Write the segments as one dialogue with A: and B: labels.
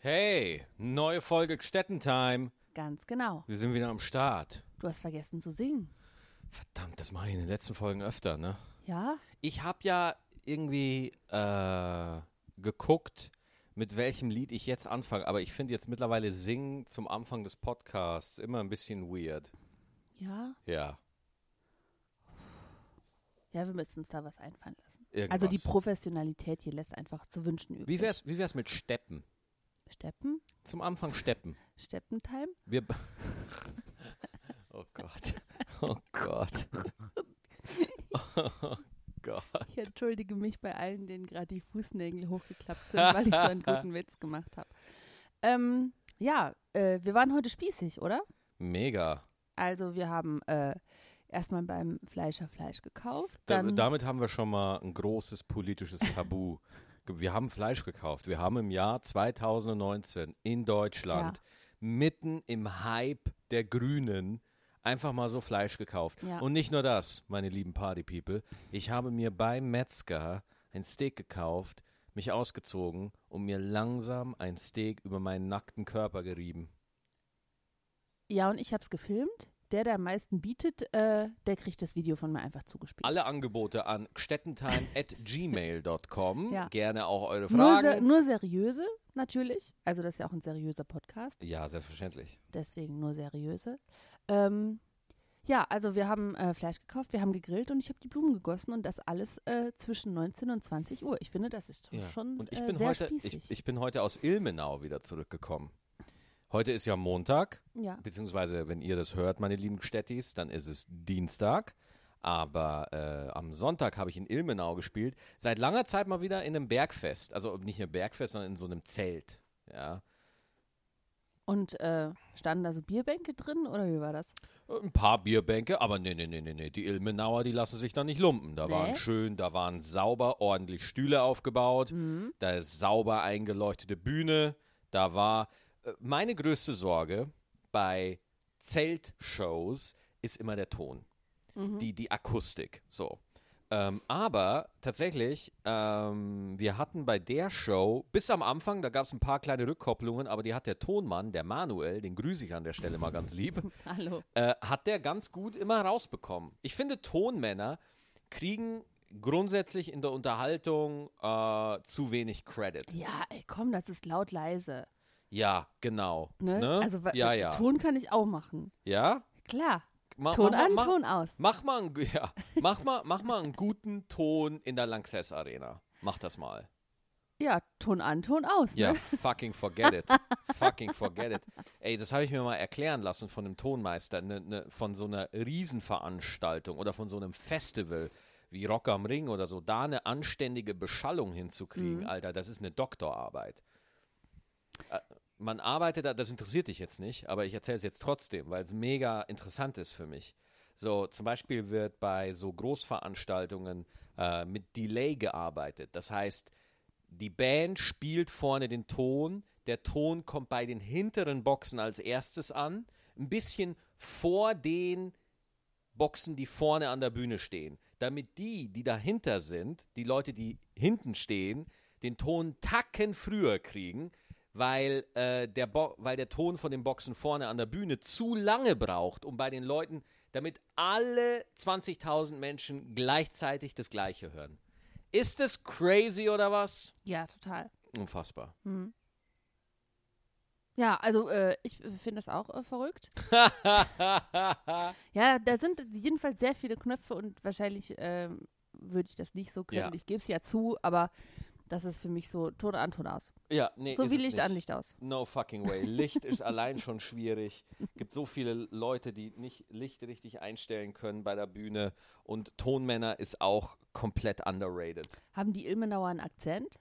A: Hey, neue Folge Gstettentime.
B: Ganz genau.
A: Wir sind wieder am Start.
B: Du hast vergessen zu singen.
A: Verdammt, das mache ich in den letzten Folgen öfter, ne?
B: Ja?
A: Ich habe ja irgendwie äh, geguckt, mit welchem Lied ich jetzt anfange, aber ich finde jetzt mittlerweile Singen zum Anfang des Podcasts immer ein bisschen weird.
B: Ja?
A: Ja.
B: Ja, wir müssen uns da was einfallen lassen.
A: Irgendwas.
B: Also die Professionalität hier lässt einfach zu wünschen übrig.
A: Wie wär's, wie wär's mit Steppen?
B: Steppen?
A: Zum Anfang Steppen.
B: Steppentime?
A: Wir. oh Gott. Oh Gott. Oh Gott.
B: Ich entschuldige mich bei allen, denen gerade die Fußnägel hochgeklappt sind, weil ich so einen guten Witz gemacht habe. Ähm, ja, äh, wir waren heute spießig, oder?
A: Mega.
B: Also wir haben äh, erstmal beim Fleischer Fleisch gekauft.
A: Da,
B: Dann,
A: damit haben wir schon mal ein großes politisches Tabu. Wir haben Fleisch gekauft. Wir haben im Jahr 2019 in Deutschland mitten im Hype der Grünen einfach mal so Fleisch gekauft.
B: Ja.
A: Und nicht nur das, meine lieben Party-People. Ich habe mir beim Metzger ein Steak gekauft, mich ausgezogen und mir langsam ein Steak über meinen nackten Körper gerieben.
B: ja, und ich habe es gefilmt. Der, der am meisten bietet, äh, der kriegt das Video von mir einfach zugespielt.
A: Alle Angebote an gstettentime.gmail.com.
B: Ja.
A: Gerne auch eure
B: Nur, se
A: Fragen.
B: nur seriöse, natürlich. Also das ist ja auch ein seriöser Podcast.
A: Ja, selbstverständlich.
B: Deswegen nur seriöse. Ähm, ja, also wir haben äh, Fleisch gekauft, wir haben gegrillt und ich habe die Blumen gegossen und das alles äh, zwischen 19 und 20 Uhr. Ich finde, das ist
A: Ja.
B: schon
A: Und ich
B: äh,
A: bin,
B: sehr
A: heute,
B: spießig.
A: ich, ich bin heute aus Ilmenau wieder zurückgekommen. Heute ist ja Montag,
B: ja.
A: beziehungsweise wenn ihr das hört, meine lieben Städtis, dann ist es Dienstag. Aber äh, am Sonntag habe ich in Ilmenau gespielt. Seit langer Zeit mal wieder in einem Bergfest. Also nicht in einem Bergfest, sondern in so einem Zelt. Ja.
B: Und äh, standen da so Bierbänke drin oder wie war das?
A: Ein paar Bierbänke, aber nee, nee, nee, nee, nee. Die Ilmenauer, die lassen sich da nicht lumpen. Da
B: Nee?
A: waren schön, da waren sauber, ordentlich Stühle aufgebaut.
B: Mhm.
A: Da ist sauber eingeleuchtete Bühne. Da war äh, meine größte Sorge bei Zeltshows ist immer der Ton,
B: Mhm.
A: die, die Akustik. So. Ähm, aber tatsächlich, ähm, wir hatten bei der Show, bis am Anfang, da gab es ein paar kleine Rückkopplungen, aber die hat der Tonmann, der Manuel, den grüße ich an der Stelle mal ganz lieb,
B: Hallo.
A: äh, hat der ganz gut immer rausbekommen. Ich finde, Tonmänner kriegen grundsätzlich in der Unterhaltung äh, zu wenig Credit.
B: Ja, ey, komm, das ist laut leise.
A: Ja, genau.
B: Ne?
A: Ne?
B: Also
A: ja, ja.
B: Ton kann ich auch machen.
A: ja?
B: Klar.
A: Ma-
B: Ton an,
A: mach,
B: Ton aus.
A: Mach mal, einen, ja, mach, mal, mach mal einen guten Ton in der Lanxess Arena. Mach das mal.
B: Ja, Ton an, Ton aus.
A: Ja,
B: Ne?
A: fucking forget it. fucking forget it. Ey, das habe ich mir mal erklären lassen von einem Tonmeister, ne, ne, von so einer Riesenveranstaltung oder von so einem Festival wie Rock am Ring oder so, da eine anständige Beschallung hinzukriegen,
B: Mhm.
A: Alter, das ist eine Doktorarbeit. Man arbeitet da, das interessiert dich jetzt nicht, aber ich erzähle es jetzt trotzdem, weil es mega interessant ist für mich. So, zum Beispiel wird bei so Großveranstaltungen äh, mit Delay gearbeitet. Das heißt, die Band spielt vorne den Ton, der Ton kommt bei den hinteren Boxen als erstes an, ein bisschen vor den Boxen, die vorne an der Bühne stehen, damit die, die dahinter sind, die Leute, die hinten stehen, den Ton Tacken früher kriegen, weil, äh, der Bo weil der Ton von den Boxen vorne an der Bühne zu lange braucht, um bei den Leuten, damit alle 20.000 Menschen gleichzeitig das Gleiche hören. Ist das crazy oder was?
B: Ja, total.
A: Unfassbar.
B: Mhm. Ja, also äh, ich finde das auch äh, verrückt. Ja, da sind jedenfalls sehr viele Knöpfe und wahrscheinlich ähm, würde ich das nicht so können.
A: Ja.
B: Ich gebe es ja zu, aber das ist für mich so Ton an, Ton aus.
A: ja, nee,
B: So wie Licht
A: nicht.
B: an, Licht aus.
A: No fucking way. Licht ist allein schon schwierig. Gibt so viele Leute, die nicht Licht richtig einstellen können bei der Bühne. Und Tonmänner ist auch komplett underrated.
B: Haben die Ilmenauer einen Akzent?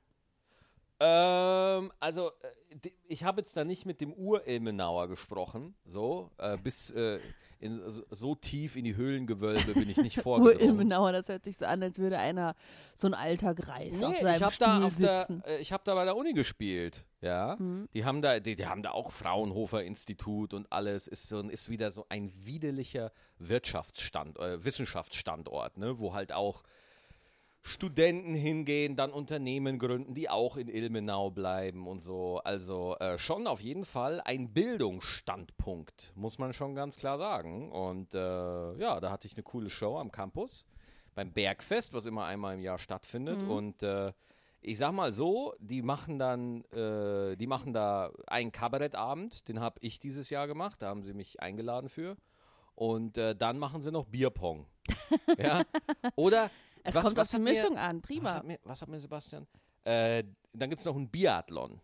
A: Ähm, also, äh, ich habe jetzt da nicht mit dem Ur-Ilmenauer gesprochen. So, äh, bis äh, in, so, so tief in die Höhlengewölbe bin ich nicht vorgedrungen.
B: Ur-Ilmenauer, das hört sich so an, als würde einer, so ein alter Greis, auf
A: Nee,
B: seinem
A: ich habe
B: Stuhl
A: da, auf der,
B: sitzen.
A: äh, ich hab da bei der Uni gespielt, ja.
B: Mhm.
A: Die haben da, die, die haben da auch Fraunhofer Institut und alles. Ist so, ist wieder so ein widerlicher Wirtschaftsstand, äh, Wissenschaftsstandort, ne, wo halt auch Studenten hingehen, dann Unternehmen gründen, die auch in Ilmenau bleiben und so. Also äh, schon auf jeden Fall ein Bildungsstandpunkt, muss man schon ganz klar sagen. Und äh, ja, da hatte ich eine coole Show am Campus beim Bergfest, was immer einmal im Jahr stattfindet.
B: Mhm.
A: Und äh, ich sag mal so, die machen dann, äh, die machen da einen Kabarettabend, den habe ich dieses Jahr gemacht, da haben sie mich eingeladen für. Und äh, dann machen sie noch Bierpong. ja? Oder
B: Es
A: Was-
B: kommt
A: was
B: auf die
A: hat mir-
B: Mischung an,
A: was
B: prima.
A: hat mir, was hat mir Sebastian? Äh, dann gibt es noch einen Biathlon.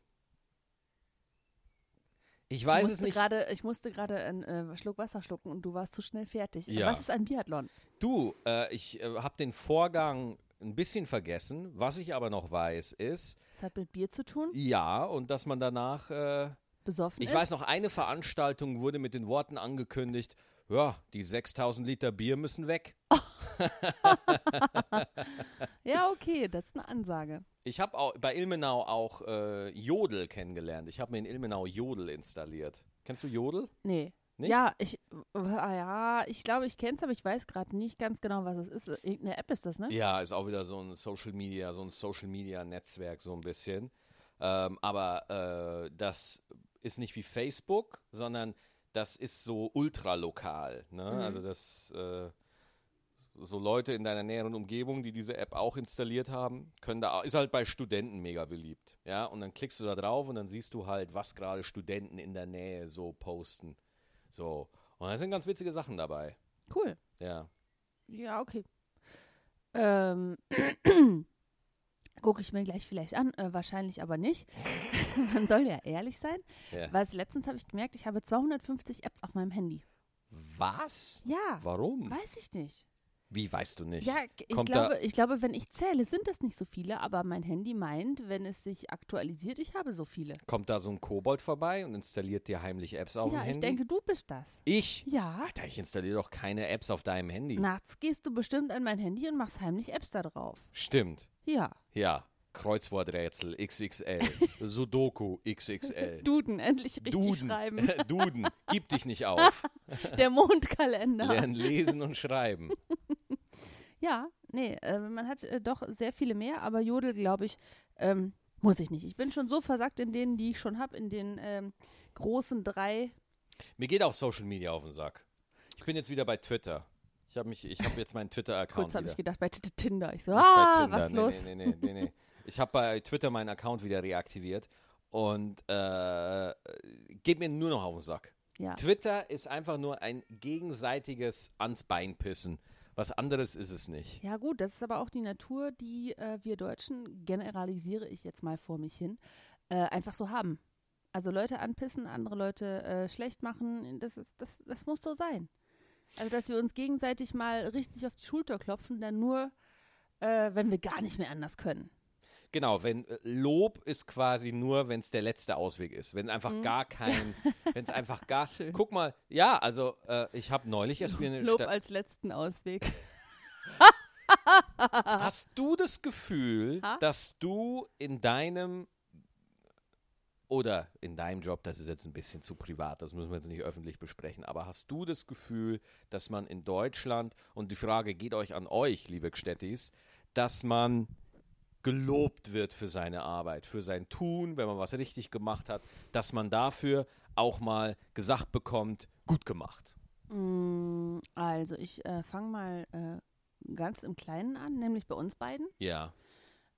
A: Ich weiß
B: ich
A: es nicht.
B: Grade, ich musste gerade einen äh, Schluck Wasser schlucken und du warst zu schnell fertig.
A: Ja.
B: Was ist ein Biathlon?
A: Du, äh, ich äh, habe den Vorgang ein bisschen vergessen. Was ich aber noch weiß, ist,
B: Das hat mit Bier zu tun?
A: ja, und dass man danach, äh,
B: Besoffen
A: ich
B: ist?
A: weiß noch, eine Veranstaltung wurde mit den Worten angekündigt, ja, die 6000 Liter Bier müssen weg.
B: Ja, okay, das ist eine Ansage.
A: Ich habe auch bei Ilmenau auch äh, Jodel kennengelernt. Ich habe mir in Ilmenau Jodel installiert. Kennst du Jodel?
B: Nee.
A: Nicht?
B: Ja, ich, äh, ja, ich glaube, ich kenne es, aber ich weiß gerade nicht ganz genau, was es ist. Irgendeine App ist das, ne?
A: Ja, ist auch wieder so ein Social Media, so ein Social Media Netzwerk, so ein bisschen. Ähm, aber äh, das ist nicht wie Facebook, sondern das ist so ultralokal. Ne?
B: Mhm.
A: Also das äh, so Leute in deiner näheren Umgebung, die diese App auch installiert haben, können da ist halt bei Studenten mega beliebt. Ja, und dann klickst du da drauf und dann siehst du halt, was gerade Studenten in der Nähe so posten. So. Und da sind ganz witzige Sachen dabei.
B: Cool.
A: Ja.
B: Ja, okay. Ähm, gucke ich mir gleich vielleicht an, äh, wahrscheinlich aber nicht. Man soll ja ehrlich sein.
A: ja.
B: Weil letztens habe ich gemerkt, ich habe 250 Apps auf meinem Handy.
A: Was?
B: Ja,
A: Warum?
B: weiß ich nicht.
A: Wie weißt du nicht?
B: Ja, ich
A: Kommt
B: glaube, ich glaube, wenn ich zähle, sind das nicht so viele, aber mein Handy meint, wenn es sich aktualisiert, ich habe so viele.
A: Kommt da so ein Kobold vorbei und installiert dir heimlich Apps auf
B: ja,
A: dem
B: ich
A: Handy?
B: denke, du bist das.
A: Ich?
B: Ja.
A: Alter, ich installiere doch keine Apps auf deinem Handy.
B: Nachts gehst du bestimmt an mein Handy und machst heimlich Apps da drauf.
A: Stimmt.
B: Ja.
A: Ja. Kreuzworträtsel XXL. Sudoku XXL.
B: Duden, endlich richtig
A: Duden.
B: schreiben.
A: Duden. Gib dich nicht auf.
B: Der Mondkalender.
A: Lern lesen und schreiben.
B: Ja, nee, äh, man hat äh, doch sehr viele mehr, aber Jodel, glaube ich, ähm, muss ich nicht. Ich bin schon so versagt in denen, die ich schon habe, in den ähm, großen drei.
A: Mir geht auch Social Media auf den Sack. Ich bin jetzt wieder bei Twitter. Ich habe mich, ich habe jetzt meinen Twitter-Account
B: Kurz habe ich gedacht, bei Tinder. Ich so, ah,
A: Tinder.
B: was
A: nee,
B: los?
A: Nee, nee, nee, nee, nee. Ich habe bei Twitter meinen Account wieder reaktiviert und äh, geht mir nur noch auf den Sack. Twitter ist einfach nur ein gegenseitiges ans Bein pissen. Was anderes ist es nicht.
B: Ja gut, das ist aber auch die Natur, die äh, wir Deutschen, generalisiere ich jetzt mal vor mich hin, äh, einfach so haben. Also Leute anpissen, andere Leute äh, schlecht machen, das, ist, das, das muss so sein. Also dass wir uns gegenseitig mal richtig auf die Schulter klopfen, dann nur, äh, wenn wir gar nicht mehr anders können.
A: Genau, wenn äh, Lob ist quasi nur, wenn es der letzte Ausweg ist. Wenn einfach gar kein, wenn es einfach gar.
B: Mhm. Schön.
A: Guck mal, ja, also äh, ich habe neulich erst wieder eine
B: Lob
A: Sta-
B: als letzten Ausweg.
A: Hast du das Gefühl,
B: Ha?
A: dass du in deinem oder in deinem Job, das ist jetzt ein bisschen zu privat, das müssen wir jetzt nicht öffentlich besprechen, aber hast du das Gefühl, dass man in Deutschland, und die Frage geht euch an euch, liebe Gstettis, dass man gelobt wird für seine Arbeit, für sein Tun, wenn man was richtig gemacht hat, dass man dafür auch mal gesagt bekommt, gut gemacht.
B: Mm, Also ich äh, fange mal äh, ganz im Kleinen an, nämlich bei uns beiden.
A: Ja.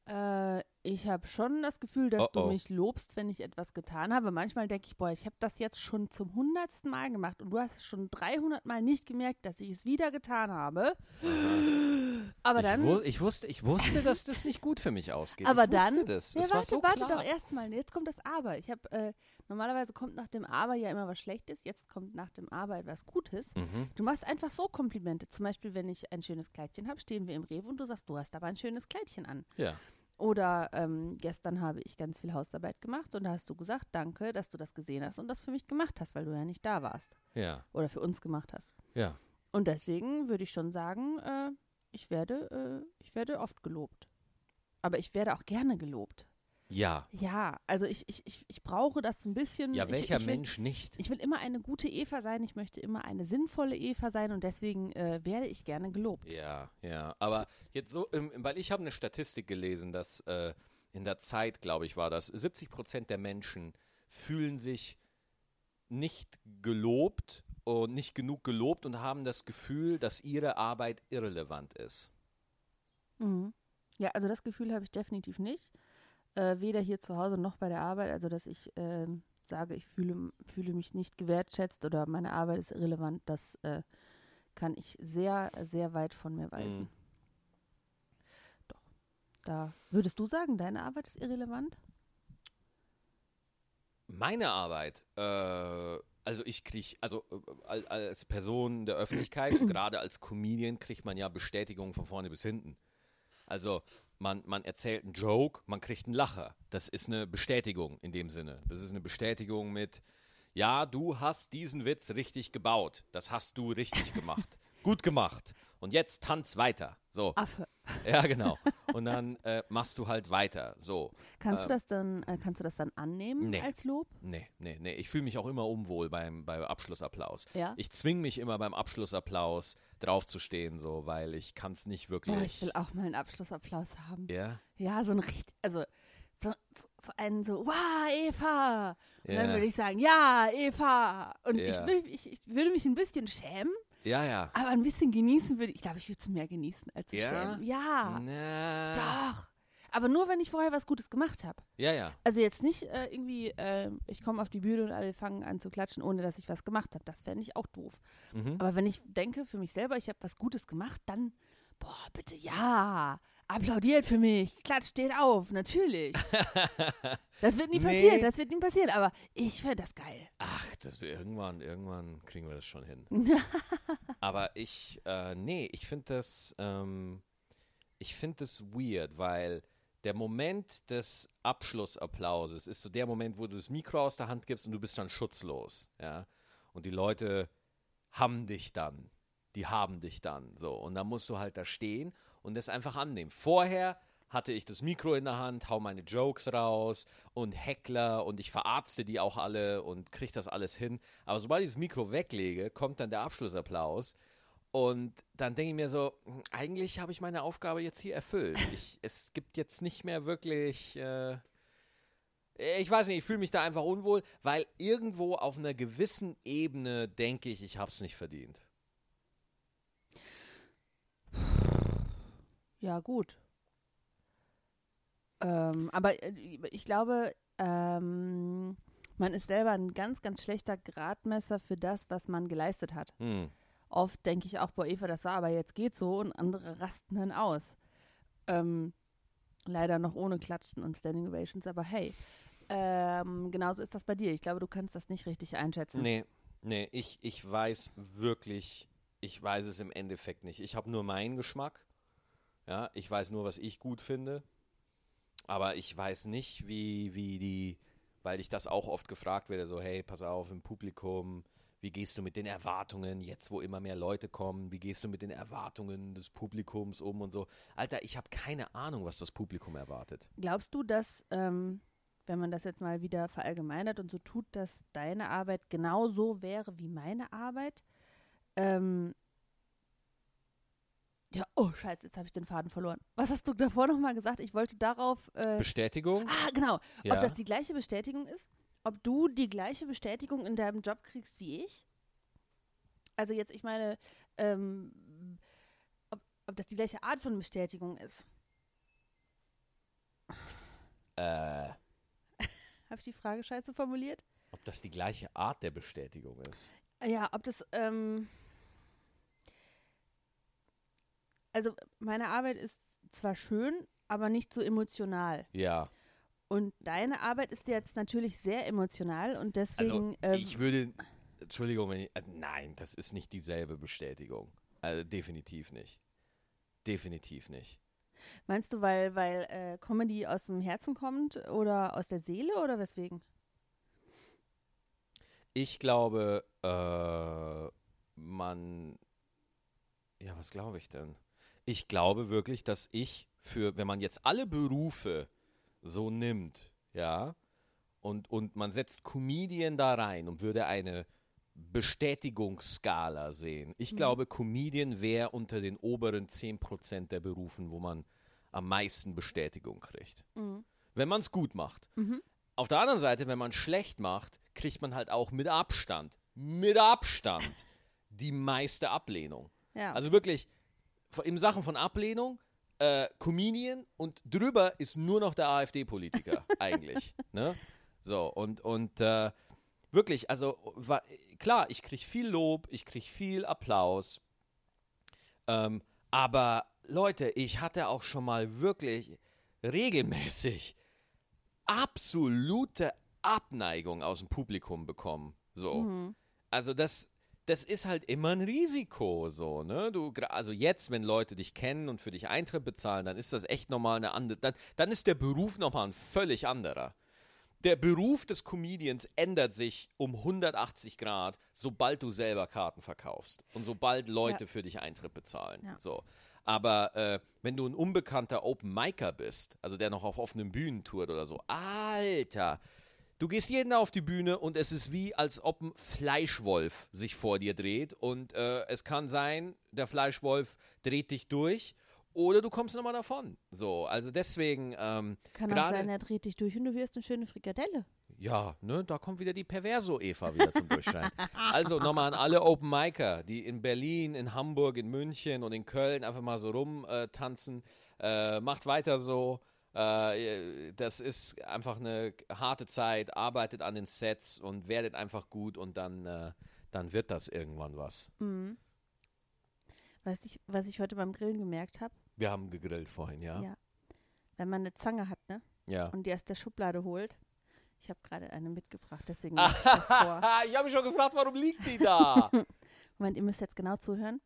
B: Äh, ich habe schon das Gefühl, dass
A: Oh, oh.
B: du mich lobst, wenn ich etwas getan habe. Manchmal denke ich, boah, ich habe das jetzt schon zum hundertsten Mal gemacht und du hast schon 300 Mal nicht gemerkt, dass ich es wieder getan habe. Aber
A: ich,
B: dann,
A: wu ich, wusste, ich wusste, dass das nicht gut für mich ausgeht.
B: aber
A: ich wusste
B: dann,
A: das.
B: ja,
A: war
B: warte,
A: so
B: warte
A: klar.
B: doch erstmal. Jetzt kommt das Aber. Ich habe äh, normalerweise kommt nach dem Aber ja immer was Schlechtes. Jetzt kommt nach dem Aber etwas Gutes.
A: Mhm.
B: Du machst einfach so Komplimente. Zum Beispiel, wenn ich ein schönes Kleidchen habe, stehen wir im Rewe und du sagst, du hast aber ein schönes Kleidchen an.
A: Ja.
B: Oder ähm, gestern habe ich ganz viel Hausarbeit gemacht und da hast du gesagt, danke, dass du das gesehen hast und das für mich gemacht hast, weil du ja nicht da warst.
A: Ja.
B: Oder für uns gemacht hast.
A: Ja.
B: Und deswegen würde ich schon sagen, äh, ich, werde, äh, ich werde oft gelobt. Aber ich werde auch gerne gelobt.
A: Ja.
B: Ja, also ich, ich, ich, ich brauche das ein bisschen.
A: Ja,
B: ich,
A: welcher
B: ich will,
A: Mensch nicht?
B: Ich will immer eine gute Eva sein, ich möchte immer eine sinnvolle Eva sein und deswegen äh, werde ich gerne gelobt.
A: Ja, ja. Aber jetzt so, ähm, weil ich habe eine Statistik gelesen, dass äh, in der Zeit, glaube ich, war das, 70 Prozent der Menschen fühlen sich nicht gelobt und nicht genug gelobt und haben das Gefühl, dass ihre Arbeit irrelevant ist.
B: Mhm. Ja, also das Gefühl habe ich definitiv nicht. Äh, weder hier zu Hause noch bei der Arbeit. Also, dass ich ähm, sage, ich fühle, fühle mich nicht gewertschätzt oder meine Arbeit ist irrelevant, das äh, kann ich sehr, sehr weit von mir weisen.
A: Mhm.
B: Doch. Da würdest du sagen, deine Arbeit ist irrelevant?
A: Meine Arbeit, äh, also ich kriege, also äh, als, als Person der Öffentlichkeit, und gerade als Comedian, kriegt man ja Bestätigung von vorne bis hinten. Also man, man erzählt einen Joke, man kriegt einen Lacher. Das ist eine Bestätigung in dem Sinne. Das ist eine Bestätigung mit, ja, du hast diesen Witz richtig gebaut. Das hast du richtig gemacht. Gut gemacht. Und jetzt tanz weiter. So.
B: Affe.
A: Ja, genau. Und dann äh, machst du halt weiter. So.
B: Kannst
A: Ähm,
B: du das dann, äh, kannst du das dann annehmen
A: nee.
B: als Lob?
A: Nee, nee, nee. Ich fühle mich auch immer unwohl beim, beim Abschlussapplaus.
B: Ja.
A: Ich zwinge mich immer beim Abschlussapplaus draufzustehen, so, weil ich kann es nicht wirklich.
B: Boah, ich will auch mal einen Abschlussapplaus haben.
A: ja,
B: Ja, so ein richtig, also so, so einen so, wow, Eva. Und dann
A: Ja.
B: würde ich sagen, ja, Eva. Und ich,
A: Ja.
B: will, ich, ich würde mich ein bisschen schämen,
A: ja, ja.
B: aber ein bisschen genießen würde ich. Ich glaube, ich würde es mehr genießen als zu
A: Ja?
B: schämen. Ja,
A: Na,
B: doch. Aber nur, wenn ich vorher was Gutes gemacht habe.
A: Ja, ja.
B: Also jetzt nicht äh, irgendwie, äh, ich komme auf die Bühne und alle fangen an zu klatschen, ohne dass ich was gemacht habe. Das fände ich auch doof.
A: Mhm.
B: Aber wenn ich denke für mich selber, ich habe was Gutes gemacht, dann, boah, bitte ja, applaudiert für mich, klatscht, steht auf, natürlich. Das wird nie
A: Nee.
B: passieren, das wird nie passieren, aber ich fände das geil.
A: Ach, das irgendwann, irgendwann kriegen wir das schon hin. Aber ich, äh, nee, ich finde das, ähm, ich finde das weird, weil der Moment des Abschlussapplauses ist so der Moment, wo du das Mikro aus der Hand gibst und du bist dann schutzlos, ja. Und die Leute haben dich dann, die haben dich dann, so. Und dann musst du halt da stehen und das einfach annehmen. Vorher hatte ich das Mikro in der Hand, hau meine Jokes raus und Heckler und ich verarzte die auch alle und krieg das alles hin. Aber sobald ich das Mikro weglege, kommt dann der Abschlussapplaus und dann denke ich mir so, hm, eigentlich habe ich meine Aufgabe jetzt hier erfüllt. Ich, es gibt jetzt nicht mehr wirklich, äh, ich weiß nicht, ich fühle mich da einfach unwohl, weil irgendwo auf einer gewissen Ebene denke ich, ich habe es nicht verdient.
B: Ja, gut. Ähm, aber äh, ich glaube, ähm, man ist selber ein ganz, ganz schlechter Gradmesser für das, was man geleistet hat.
A: Hm.
B: Oft denke ich auch, boah, Eva, das war aber jetzt geht so und andere rasten dann aus. Ähm, leider noch ohne Klatschen und Standing Ovations, aber hey, ähm, genauso ist das bei dir. Ich glaube, du kannst das nicht richtig einschätzen.
A: Nee, nee, ich, ich weiß wirklich, ich weiß es im Endeffekt nicht. Ich habe nur meinen Geschmack. Ja, ich weiß nur, was ich gut finde. Aber ich weiß nicht, wie, wie die, weil ich das auch oft gefragt werde, so, hey, pass auf, im Publikum, wie gehst du mit den Erwartungen, jetzt wo immer mehr Leute kommen, wie gehst du mit den Erwartungen des Publikums um und so. Alter, ich habe keine Ahnung, was das Publikum erwartet.
B: Glaubst du, dass, ähm, wenn man das jetzt mal wieder verallgemeinert und so tut, dass deine Arbeit genauso wäre wie meine Arbeit? Ähm, ja, oh Scheiße, jetzt habe ich den Faden verloren. Was hast du davor nochmal gesagt? Ich wollte darauf. Äh,
A: Bestätigung?
B: ah, genau.
A: Ja.
B: Ob das die gleiche Bestätigung ist? Ob du die gleiche Bestätigung in deinem Job kriegst wie ich? Also jetzt, ich meine, ähm, ob, ob das die gleiche Art von Bestätigung ist.
A: Äh,
B: Habe ich die Frage scheiße formuliert?
A: ob das die gleiche Art der Bestätigung ist.
B: Ja, ob das, ähm, also meine Arbeit ist zwar schön, aber nicht so emotional.
A: Ja.
B: Und deine Arbeit ist jetzt natürlich sehr emotional und
A: Also
B: deswegen, ähm,
A: ich würde, Entschuldigung, wenn ich, äh, nein, das ist nicht dieselbe Bestätigung. Also definitiv nicht. Definitiv nicht.
B: meinst du, weil, weil äh, Comedy aus dem Herzen kommt oder aus der Seele oder weswegen?
A: Ich glaube, äh, man, ja, was glaube ich denn? Ich glaube wirklich, dass ich für, wenn man jetzt alle Berufe so nimmt, ja, und, und man setzt Comedian da rein und würde eine Bestätigungsskala sehen. Ich
B: Mhm.
A: glaube, Comedian wäre unter den oberen 10% der Berufen, wo man am meisten Bestätigung kriegt.
B: Mhm.
A: Wenn man es gut macht.
B: Mhm.
A: Auf der anderen Seite, wenn man schlecht macht, kriegt man halt auch mit Abstand, mit Abstand die meiste Ablehnung.
B: Ja.
A: Also wirklich, in Sachen von Ablehnung, äh, Comedian und drüber ist nur noch der AfD-Politiker eigentlich. Ne? So, und, und äh, wirklich, also wa- klar, ich kriege viel Lob, ich kriege viel Applaus. Ähm, aber Leute, ich hatte auch schon mal wirklich regelmäßig absolute Abneigung aus dem Publikum bekommen. So.
B: Mhm.
A: Also das, das ist halt immer ein Risiko, so, ne? Du, also jetzt, wenn Leute dich kennen und für dich Eintritt bezahlen, dann ist das echt nochmal eine andere, dann, dann ist der Beruf nochmal ein völlig anderer. Der Beruf des Comedians ändert sich um 180 Grad, sobald du selber Karten verkaufst und sobald Leute
B: Ja.
A: für dich Eintritt bezahlen.
B: Ja.
A: So. Aber äh, wenn du ein unbekannter Open Micer bist, also der noch auf offenen Bühnen tourt oder so, Alter, du gehst jeden auf die Bühne und es ist wie, als ob ein Fleischwolf sich vor dir dreht und äh, es kann sein, der Fleischwolf dreht dich durch oder du kommst nochmal davon. So, also deswegen, ähm,
B: Kann auch sein, er dreht dich durch und du wirst eine schöne Frikadelle.
A: ja, ne, da kommt wieder die Perverso-Eva wieder zum Durchschein. also nochmal an alle Open Micer, die in Berlin, in Hamburg, in München und in Köln einfach mal so rumtanzen. Äh, äh, macht weiter so. Äh, das ist einfach eine harte Zeit. Arbeitet an den Sets und werdet einfach gut und dann, äh, dann wird das irgendwann was.
B: Mhm. Weißt du, was ich heute beim Grillen gemerkt habe?
A: Wir haben gegrillt vorhin, ja?
B: Ja. Wenn man eine Zange hat, ne?
A: Ja.
B: Und die aus der Schublade holt. Ich habe gerade eine mitgebracht, deswegen ich
A: ich habe mich schon gefragt, warum liegt die da?
B: Moment, ihr müsst jetzt genau zuhören.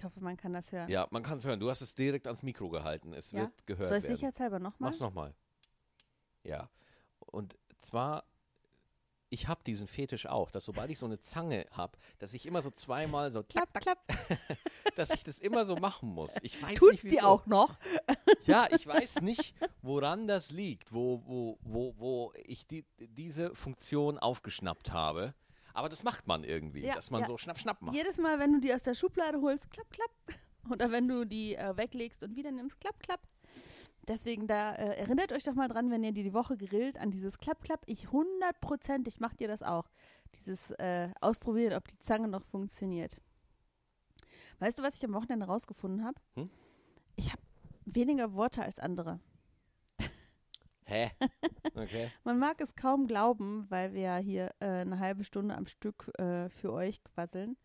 B: Ich hoffe, man kann das hören.
A: ja, man kann es hören. Du hast es direkt ans Mikro gehalten. Es
B: Ja?
A: wird gehört
B: Soll ich
A: werden.
B: sicherheitshalber nochmal?
A: Mach's nochmal. Ja. Und zwar, ich habe diesen Fetisch auch, dass sobald ich so eine Zange habe, dass ich immer so zweimal so,
B: Klapp, klapp.
A: dass ich das immer so machen muss. Ich weiß
B: Tut's
A: nicht,
B: die
A: wieso.
B: auch noch?
A: Ja, ich weiß nicht, woran das liegt, wo, wo, wo, wo ich die, diese Funktion aufgeschnappt habe. Aber das macht man irgendwie,
B: Ja,
A: dass man
B: ja.
A: so schnapp, schnapp macht.
B: Jedes Mal, wenn du die aus der Schublade holst, klapp, klapp. Oder wenn du die äh, weglegst und wieder nimmst, klapp, klapp. Deswegen, da äh, erinnert euch doch mal dran, wenn ihr die, die Woche grillt, an dieses Klapp, klapp. Ich hundertprozentig macht ihr das auch. Dieses äh, Ausprobieren, ob die Zange noch funktioniert. Weißt du, was ich am Wochenende rausgefunden habe?
A: Hm?
B: Ich habe weniger Worte als andere.
A: Hä? Okay.
B: Man mag es kaum glauben, weil wir ja hier äh, eine halbe Stunde am Stück äh, für euch quasseln.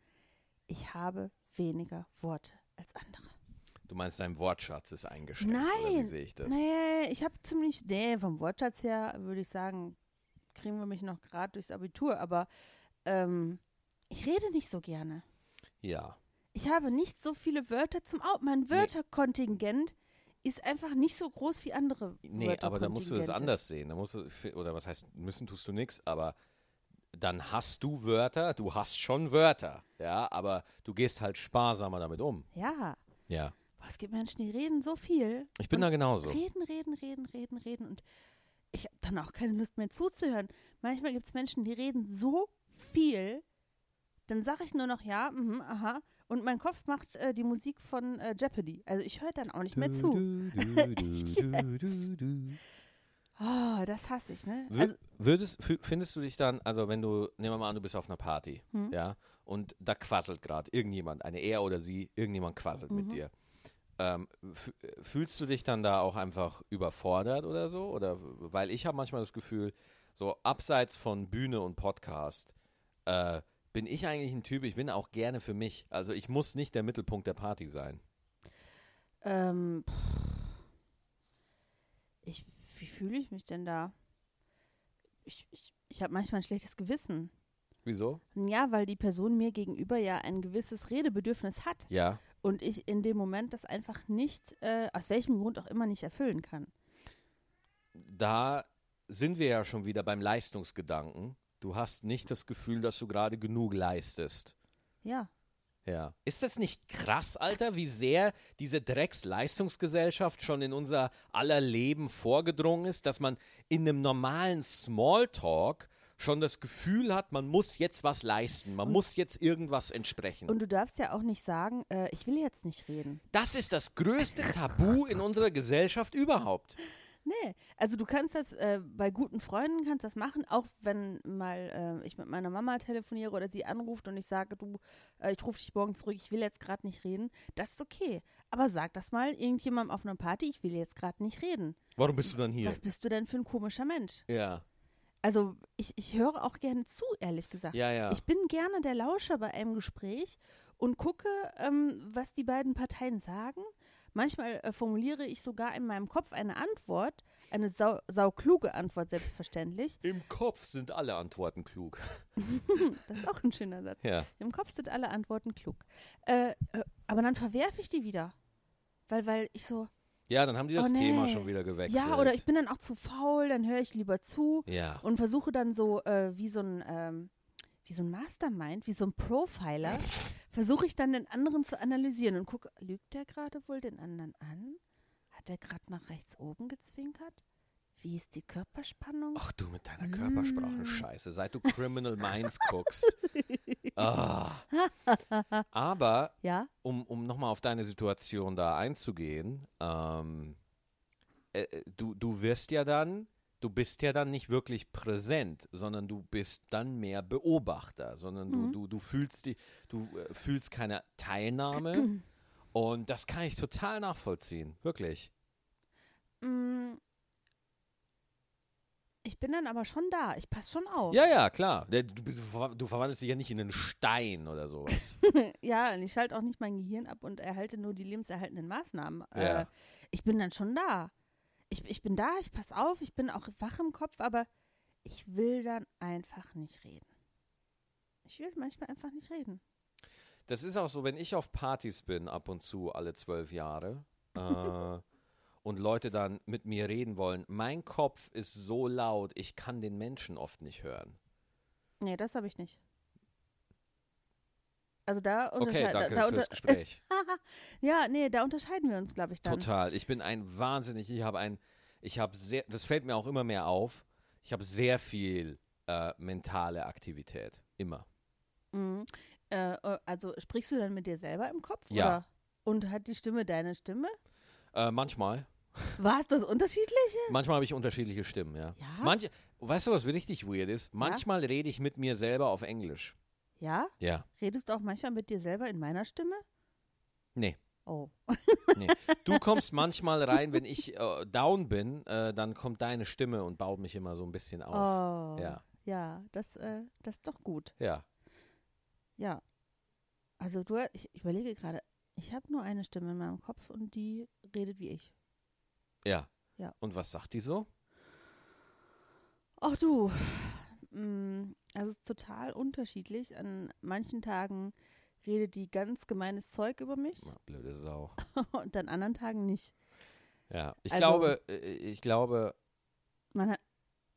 B: Ich habe weniger Worte als andere.
A: Du meinst, dein Wortschatz ist eingeschränkt, oder wie
B: Nein,
A: sehe ich das?
B: Nee, ich habe ziemlich, nee, vom Wortschatz her würde ich sagen, kriegen wir mich noch gerade durchs Abitur, aber ähm, ich rede nicht so gerne.
A: Ja.
B: Ich habe nicht so viele Wörter zum Au Mein Wörterkontingent ist einfach nicht so groß wie andere
A: Nee, aber da musst du das anders sehen. Da musst du, oder was heißt, müssen tust du nichts, aber dann hast du Wörter, du hast schon Wörter, ja, aber du gehst halt sparsamer damit um.
B: Ja,
A: Ja.
B: Boah, es gibt Menschen, die reden so viel.
A: Ich bin da genauso.
B: Reden, reden, reden, reden, reden. Und ich habe dann auch keine Lust mehr zuzuhören. Manchmal gibt es Menschen, die reden so viel, dann sage ich nur noch ja, mhm, aha. Und mein Kopf macht äh, die Musik von äh, Jeopardy. Also ich höre dann auch nicht mehr zu. Oh, das hasse ich, ne?
A: Wür-
B: Also,
A: Würdest, findest du dich dann, also wenn du, nehmen wir mal an, du bist auf einer Party,
B: Hm.
A: ja, und da quasselt gerade irgendjemand, eine er oder sie, irgendjemand quasselt mit
B: Mhm.
A: dir. Ähm, fü- fühlst du dich dann da auch einfach überfordert oder so? Oder weil ich habe manchmal das Gefühl, so abseits von Bühne und Podcast, äh, bin ich eigentlich ein Typ, ich bin auch gerne für mich. Also ich muss nicht der Mittelpunkt der Party sein.
B: ähm, ich, wie fühle ich mich denn da? Ich, ich, ich habe manchmal ein schlechtes Gewissen.
A: Wieso?
B: Ja, weil die Person mir gegenüber ja ein gewisses Redebedürfnis hat.
A: Ja.
B: und ich in dem Moment das einfach nicht, äh, aus welchem Grund auch immer nicht erfüllen kann.
A: da sind wir ja schon wieder beim Leistungsgedanken. Du hast nicht das Gefühl, dass du gerade genug leistest.
B: Ja.
A: Ja. Ist das nicht krass, Alter, wie sehr diese Drecksleistungsgesellschaft schon in unser aller Leben vorgedrungen ist, dass man in einem normalen Smalltalk schon das Gefühl hat, man muss jetzt was leisten, man muss jetzt irgendwas entsprechen.
B: Und du darfst ja auch nicht sagen, äh, ich will jetzt nicht reden.
A: das ist das größte Tabu in unserer Gesellschaft überhaupt.
B: Nee, also du kannst das äh, bei guten Freunden kannst das machen, auch wenn mal äh, ich mit meiner Mama telefoniere oder sie anruft und ich sage, du, äh, ich rufe dich morgen zurück, ich will jetzt gerade nicht reden. Das ist okay. Aber sag das mal irgendjemandem auf einer Party, ich will jetzt gerade nicht reden.
A: Warum bist du dann hier?
B: Was bist du denn für ein komischer Mensch?
A: Ja,
B: Also ich, ich höre auch gerne zu, ehrlich gesagt.
A: ja, ja.
B: Ich bin gerne der Lauscher bei einem Gespräch und gucke, ähm, was die beiden Parteien sagen. Manchmal äh, formuliere ich sogar in meinem Kopf eine Antwort, eine sau, saukluge Antwort selbstverständlich.
A: Im Kopf sind alle Antworten klug.
B: Das ist auch ein schöner Satz.
A: Ja.
B: Im Kopf sind alle Antworten klug. Äh, äh, aber dann verwerfe ich die wieder. Weil, weil ich so,
A: Ja, dann haben die das
B: Oh, nee.
A: Thema schon wieder gewechselt.
B: ja, oder ich bin dann auch zu faul, dann höre ich lieber zu
A: Ja.
B: und versuche dann so äh, wie so ein ähm, wie so ein Mastermind, wie so ein Profiler, versuche ich dann den anderen zu analysieren und gucke, lügt der gerade wohl den anderen an? Hat er gerade nach rechts oben gezwinkert? Wie ist die Körperspannung?
A: Ach du mit deiner Körpersprache,
B: Mm.
A: scheiße. Seit du Criminal Minds guckst. ah. Aber
B: Ja,
A: um, um nochmal auf deine Situation da einzugehen, ähm, äh, äh, du, du wirst ja dann, du bist ja dann nicht wirklich präsent, sondern du bist dann mehr Beobachter, sondern du,
B: Mhm.
A: du, du fühlst die, du äh, fühlst keine Teilnahme und das kann ich total nachvollziehen, wirklich.
B: mm, ich bin dann aber schon da. Ich passe schon auf.
A: Ja, ja, klar. Du, du verwandelst dich ja nicht in einen Stein oder sowas.
B: ja, und ich schalte auch nicht mein Gehirn ab und erhalte nur die lebenserhaltenden Maßnahmen.
A: Ja.
B: Äh, ich bin dann schon da. Ich, ich bin da, ich passe auf, ich bin auch wach im Kopf, aber ich will dann einfach nicht reden. Ich will manchmal einfach nicht reden.
A: Das ist auch so, wenn ich auf Partys bin, ab und zu, alle zwölf Jahre, äh, und Leute dann mit mir reden wollen, mein Kopf ist so laut, ich kann den Menschen oft nicht hören.
B: Nee, das habe ich nicht. Also da
A: Okay,
B: unterscheiden
A: danke
B: da, da
A: fürs Gespräch.
B: Ja, nee, da unterscheiden wir uns, glaube ich, dann.
A: Total. Ich bin ein wahnsinnig, ich habe ein, ich habe sehr, das fällt mir auch immer mehr auf, ich habe sehr viel äh, mentale Aktivität. Immer.
B: Mhm. Äh, äh, also sprichst du dann mit dir selber im Kopf?
A: Ja.
B: Oder? Und hat die Stimme deine Stimme?
A: Äh, manchmal.
B: War es das unterschiedliche?
A: Manchmal habe ich unterschiedliche Stimmen, ja.
B: Ja?
A: Manche, weißt du, was richtig weird ist? Manchmal rede ich mit mir selber auf Englisch.
B: Ja?
A: Ja.
B: Redest du auch manchmal mit dir selber in meiner Stimme?
A: Nee.
B: Oh.
A: Du kommst manchmal rein, wenn ich äh, down bin, äh, dann kommt deine Stimme und baut mich immer so ein bisschen auf.
B: Oh.
A: Ja,
B: Ja, das, äh, das ist doch gut.
A: ja.
B: Ja. Also du, ich überlege gerade, ich habe nur eine Stimme in meinem Kopf und die redet wie ich.
A: Ja.
B: Ja.
A: Und was sagt die so?
B: Ach du, mm, also es ist total unterschiedlich. An manchen Tagen redet die ganz gemeines Zeug über mich
A: Na, blöde Sau.
B: und an anderen Tagen nicht.
A: Ja, ich
B: Also-
A: glaube, äh, ich glaube,
B: Man hat,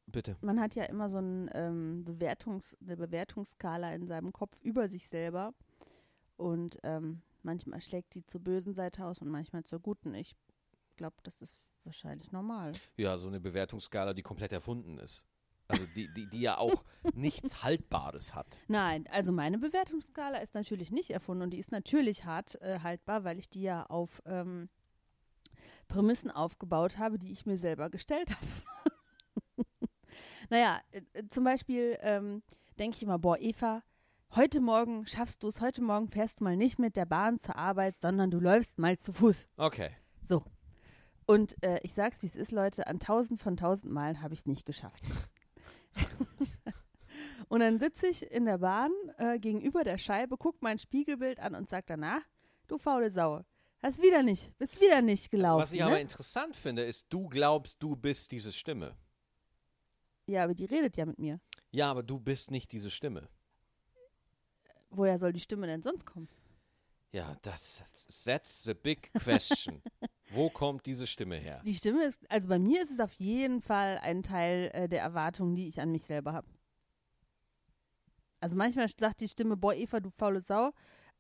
A: bitte.
B: man hat ja immer so ein, ähm, Bewertungs-, eine Bewertungsskala in seinem Kopf über sich selber. Und ähm, manchmal schlägt die zur bösen Seite aus und manchmal zur guten. Ich glaube, das ist wahrscheinlich normal.
A: Ja, so eine Bewertungsskala, die komplett erfunden ist. Also die, die, die ja auch nichts Haltbares hat.
B: Nein, also meine Bewertungsskala ist natürlich nicht erfunden und die ist natürlich hart äh, haltbar, weil ich die ja auf ähm, Prämissen aufgebaut habe, die ich mir selber gestellt habe. naja, äh, äh, zum Beispiel ähm, denke ich immer, boah, Eva, heute Morgen schaffst du es, heute Morgen fährst du mal nicht mit der Bahn zur Arbeit, sondern du läufst mal zu Fuß.
A: Okay.
B: So. Und äh, ich sag's, wie es ist, Leute, an tausend von tausend Malen habe ich es nicht geschafft. und dann sitze ich in der Bahn äh, gegenüber der Scheibe, guck mein Spiegelbild an und sag danach, du faule Sau, hast wieder nicht, bist wieder nicht gelaufen.
A: Was ich
B: ne?
A: aber interessant finde, ist, du glaubst, du bist diese Stimme.
B: ja, aber die redet ja mit mir.
A: Ja, aber du bist nicht diese Stimme.
B: Woher soll die Stimme denn sonst kommen?
A: Ja, das that's the big question. Wo kommt diese Stimme her?
B: Die Stimme ist, also bei mir ist es auf jeden Fall ein Teil äh, der Erwartungen, die ich an mich selber habe. Also manchmal sagt die Stimme, boah, Eva, du faule Sau,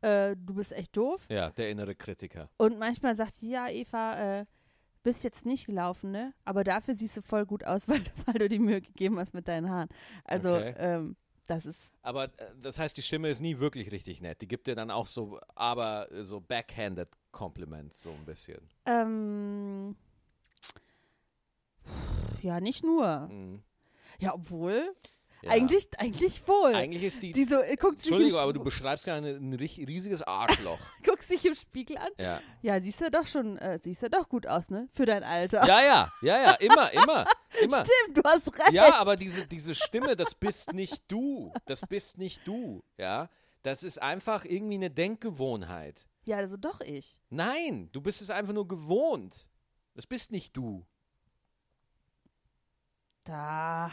B: äh, du bist echt doof.
A: Ja, der innere Kritiker.
B: Und manchmal sagt die, ja, Eva, äh, bist jetzt nicht gelaufen, ne? Aber dafür siehst du voll gut aus, weil, weil du die Mühe gegeben hast mit deinen Haaren. Also,
A: Okay.
B: ähm, das ist,
A: Aber äh, das heißt, die Stimme ist nie wirklich richtig nett. Die gibt dir dann auch so, aber äh, so backhanded Compliments so ein bisschen.
B: ähm, ja, nicht nur.
A: Mhm.
B: Ja, obwohl,
A: Ja.
B: eigentlich, eigentlich wohl.
A: Eigentlich ist die.
B: die so, äh, guckt sich,
A: Entschuldigung, aber du beschreibst gerade ein ri- riesiges Arschloch.
B: guckst dich im Spiegel an.
A: ja.
B: Ja, siehst du doch schon, äh, siehst du doch gut aus, ne? Für dein Alter.
A: ja, ja, ja, ja, immer, immer, immer.
B: Stimmt, du hast recht.
A: Ja, aber diese, diese Stimme, das bist nicht du. Das bist nicht du, ja. Das ist einfach irgendwie eine Denkgewohnheit.
B: Ja, also doch ich.
A: Nein, du bist es einfach nur gewohnt. Das bist nicht du.
B: Da.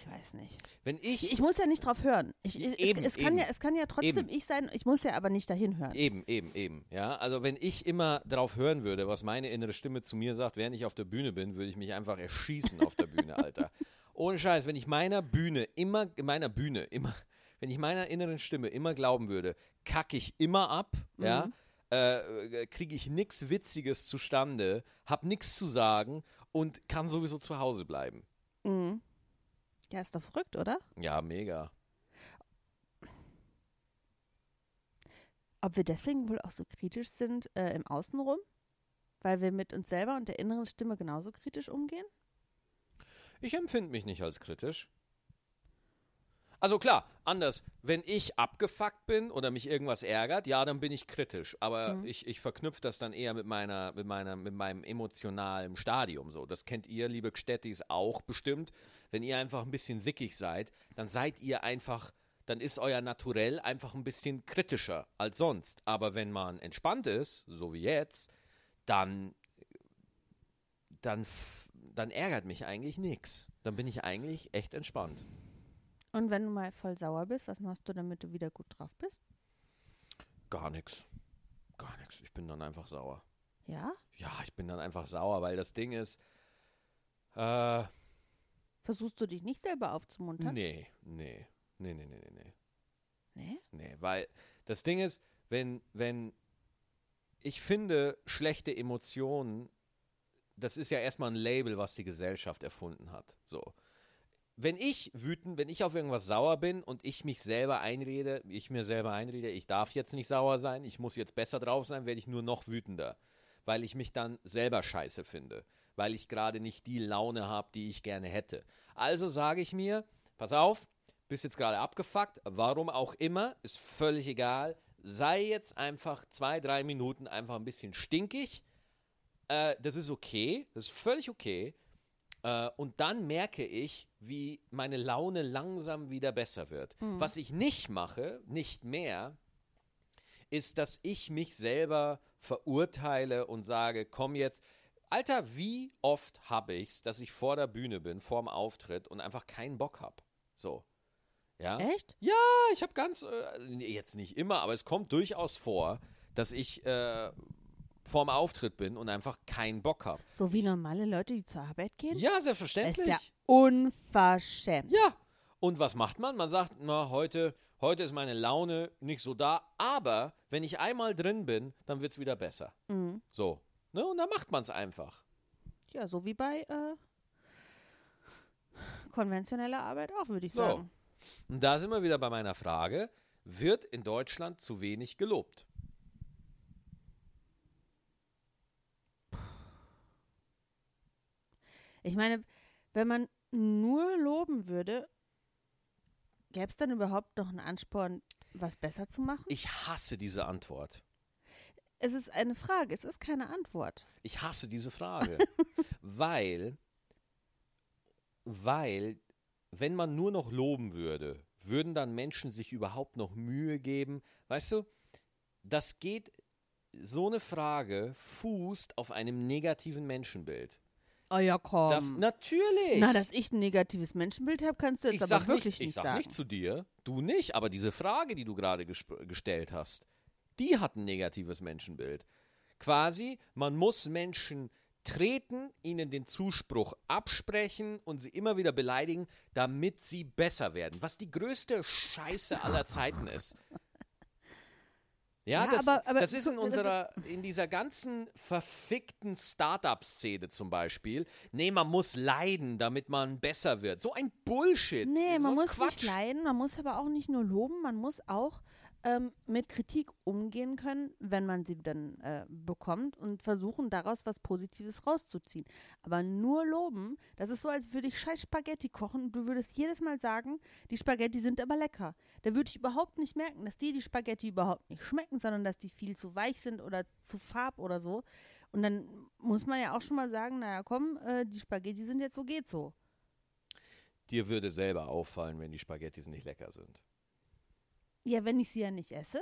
B: Ich weiß nicht.
A: Wenn ich,
B: Ich muss ja nicht drauf hören. Ich, ich,
A: Eben,
B: es, es, kann
A: eben.
B: ja, es kann ja trotzdem
A: Eben.
B: ich sein, ich muss ja aber nicht dahin hören.
A: Eben, eben, eben. Ja, also wenn ich immer drauf hören würde, was meine innere Stimme zu mir sagt, während ich auf der Bühne bin, würde ich mich einfach erschießen auf der Bühne, Alter. Ohne Scheiß, wenn ich meiner Bühne immer, meiner Bühne immer, wenn ich meiner inneren Stimme immer glauben würde, kacke ich immer ab, ja, äh, kriege ich nichts Witziges zustande, hab nichts zu sagen und kann sowieso zu Hause bleiben.
B: Mhm. Ja, ist doch verrückt, oder?
A: Ja, mega.
B: Ob wir deswegen wohl auch so kritisch sind äh, im Außenrum? Weil wir mit uns selber und der inneren Stimme genauso kritisch umgehen?
A: Ich empfinde mich nicht als kritisch. Also klar, anders. Wenn ich abgefuckt bin oder mich irgendwas ärgert, ja, dann bin ich kritisch. Aber
B: Mhm.
A: ich, ich verknüpfe das dann eher mit meiner, mit meiner, mit meinem emotionalen Stadium. So, das kennt ihr, liebe Gstettis, auch bestimmt. Wenn ihr einfach ein bisschen sickig seid, dann seid ihr einfach, dann ist euer Naturell einfach ein bisschen kritischer als sonst. Aber wenn man entspannt ist, so wie jetzt, dann dann, dann ärgert mich eigentlich nichts. Dann bin ich eigentlich echt entspannt.
B: Und wenn du mal voll sauer bist, was machst du, damit du wieder gut drauf bist?
A: Gar nichts. Gar nichts. Ich bin dann einfach sauer.
B: Ja?
A: Ja, ich bin dann einfach sauer, weil das Ding ist, äh,
B: Versuchst du dich nicht selber aufzumuntern?
A: nee, nee, nee, nee, nee, nee, nee.
B: Nee?
A: Nee, weil das Ding ist, wenn, wenn ich finde, schlechte Emotionen, das ist ja erstmal ein Label, was die Gesellschaft erfunden hat. So. Wenn ich wütend, wenn ich auf irgendwas sauer bin und ich mich selber einrede, ich mir selber einrede, ich darf jetzt nicht sauer sein, ich muss jetzt besser drauf sein, werde ich nur noch wütender, weil ich mich dann selber scheiße finde, weil ich gerade nicht die Laune habe, die ich gerne hätte. Also sage ich mir, pass auf, bist jetzt gerade abgefuckt, warum auch immer, ist völlig egal. Sei jetzt einfach zwei, drei Minuten einfach ein bisschen stinkig. Äh, das ist okay, das ist völlig okay. Äh, und dann merke ich, wie meine Laune langsam wieder besser wird. Was ich nicht mache, nicht mehr, ist, dass ich mich selber verurteile und sage, komm jetzt, Alter, wie oft habe ich's, dass ich vor der Bühne bin, vorm Auftritt und einfach keinen Bock habe. So. Ja?
B: Echt?
A: Ja, ich habe ganz, äh, jetzt nicht immer, aber es kommt durchaus vor, dass ich äh, vorm Auftritt bin und einfach keinen Bock habe.
B: So wie normale Leute, die zur Arbeit gehen?
A: Ja,
B: Das
A: selbstverständlich.
B: ist ja unverschämt.
A: Ja. Und was macht man? Man sagt, na, heute, heute ist meine Laune nicht so da, aber wenn ich einmal drin bin, dann wird es wieder besser.
B: Mhm.
A: So. Ne? Und dann macht man es einfach.
B: Ja, so wie bei äh, konventioneller Arbeit auch, würde ich
A: So.
B: sagen.
A: Und da sind wir wieder bei meiner Frage, wird in Deutschland zu wenig gelobt?
B: Ich meine, wenn man nur loben würde, gäbe es dann überhaupt noch einen Ansporn, was besser zu machen?
A: Ich hasse diese Antwort.
B: Es ist eine Frage, es ist keine Antwort.
A: Ich hasse diese Frage, weil, weil, wenn man nur noch loben würde, würden dann Menschen sich überhaupt noch Mühe geben? Weißt du, das geht, so eine Frage fußt auf einem negativen Menschenbild.
B: Oh ja, komm.
A: Das, natürlich.
B: Na, dass ich ein negatives Menschenbild habe, kannst du jetzt
A: ich
B: aber wirklich
A: nicht,
B: nicht,
A: ich sag
B: sagen.
A: nicht zu dir, du nicht, aber diese Frage, die du gerade gestellt hast, die hat ein negatives Menschenbild. Quasi, man muss Menschen treten, ihnen den Zuspruch absprechen und sie immer wieder beleidigen, damit sie besser werden. Was die größte Scheiße aller Zeiten ist. Ja,
B: Ja,
A: das,
B: aber- aber
A: das ist in
B: guck,
A: unserer, in dieser ganzen verfickten Startup-Szene zum Beispiel. Nee, man muss leiden, damit man besser wird. So ein Bullshit.
B: Nee,
A: so
B: man muss
A: Quatsch.
B: nicht leiden, man muss aber auch nicht nur loben, man muss auch ähm, mit Kritik umgehen können, wenn man sie dann äh, bekommt und versuchen, daraus was Positives rauszuziehen. Aber nur loben, das ist so, als würde ich scheiß Spaghetti kochen und du würdest jedes Mal sagen, die Spaghetti sind aber lecker. Da würde ich überhaupt nicht merken, dass dir die Spaghetti überhaupt nicht schmecken, sondern dass die viel zu weich sind oder zu farb oder so. Und dann muss man ja auch schon mal sagen, naja, komm, äh, die Spaghetti sind jetzt so, geht so.
A: Dir würde selber auffallen, wenn die Spaghettis nicht lecker sind.
B: Ja, wenn ich sie ja nicht esse,